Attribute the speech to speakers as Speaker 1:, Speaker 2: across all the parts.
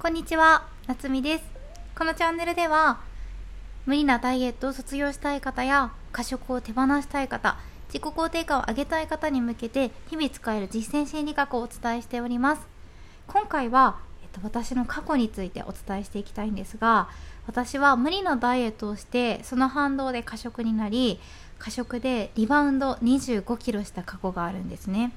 Speaker 1: こんにちは、なつみです。このチャンネルでは、無理なダイエットを卒業したい方や、過食を手放したい方、自己肯定感を上げたい方に向けて、日々使える実践心理学をお伝えしております。今回は、えっと、私の過去についてお伝えしていきたいんですが、私は無理なダイエットをして、その反動で過食になり、過食でリバウンド25キロした過去があるんですね。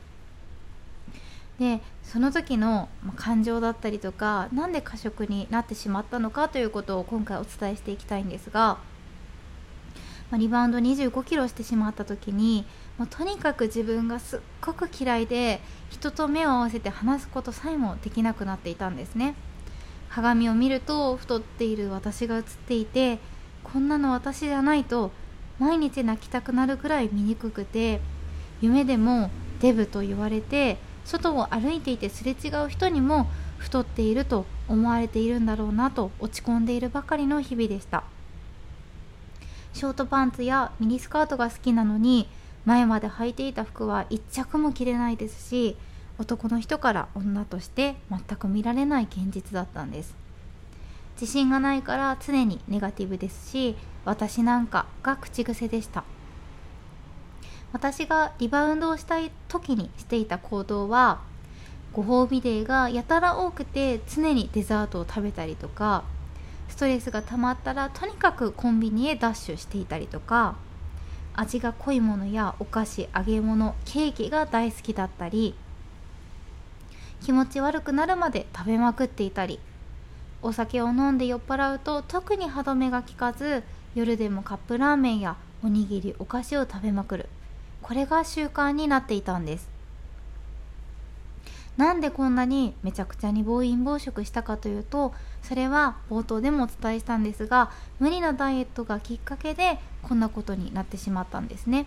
Speaker 1: でその時の感情だったりとか何で過食になってしまったのかということを今回お伝えしていきたいんですが、ま、リバウンド2 5キロしてしまった時にもうとにかく自分がすっごく嫌いで人と目を合わせて話すことさえもできなくなっていたんですね。鏡を見ると太っている私が映っていてこんなの私じゃないと毎日泣きたくなるくらい醜くて夢でもデブと言われて外を歩いていてすれ違う人にも太っていると思われているんだろうなと落ち込んでいるばかりの日々でした。ショートパンツやミニスカートが好きなのに前まで履いていた服は1着も着れないですし男の人から女として全く見られない現実だったんです。自信がないから常にネガティブですし私なんかが口癖でした。私がリバウンドをしたい時にしていた行動はご褒美デーがやたら多くて常にデザートを食べたりとかストレスが溜まったらとにかくコンビニへダッシュしていたりとか味が濃いものやお菓子揚げ物ケーキが大好きだったり気持ち悪くなるまで食べまくっていたりお酒を飲んで酔っ払うと特に歯止めが効かず夜でもカップラーメンやおにぎりお菓子を食べまくる。これが習慣になっていたんです。なんでこんなにめちゃくちゃに暴飲暴食したかというとそれは冒頭でもお伝えしたんですが無理なダイエットがきっかけでこんなことになってしまったんですね。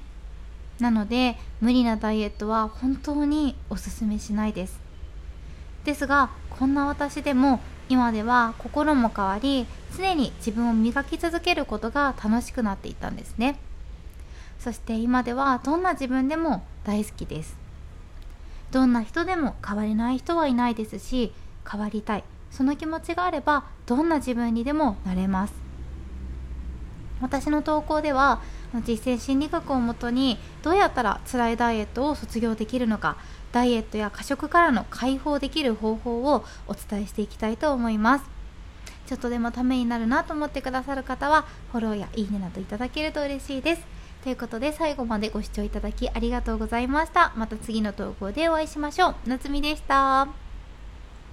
Speaker 1: なので無理なダイエットは本当におすすめしないです。ですがこんな私でも今では心も変わり常に自分を磨き続けることが楽しくなっていったんですね。そして今ではどんな自分でも大好きです。どんな人でも変われない人はいないですし変わりたい。その気持ちがあればどんな自分にでもなれます。私の投稿では実践心理学をもとにどうやったら辛いダイエットを卒業できるのかダイエットや過食からの解放できる方法をお伝えしていきたいと思います。ちょっとでもためになるなと思ってくださる方はフォローやいいねなどいただけると嬉しいです。ということで最後までご視聴いただきありがとうございました。また次の投稿でお会いしましょう。夏美でした。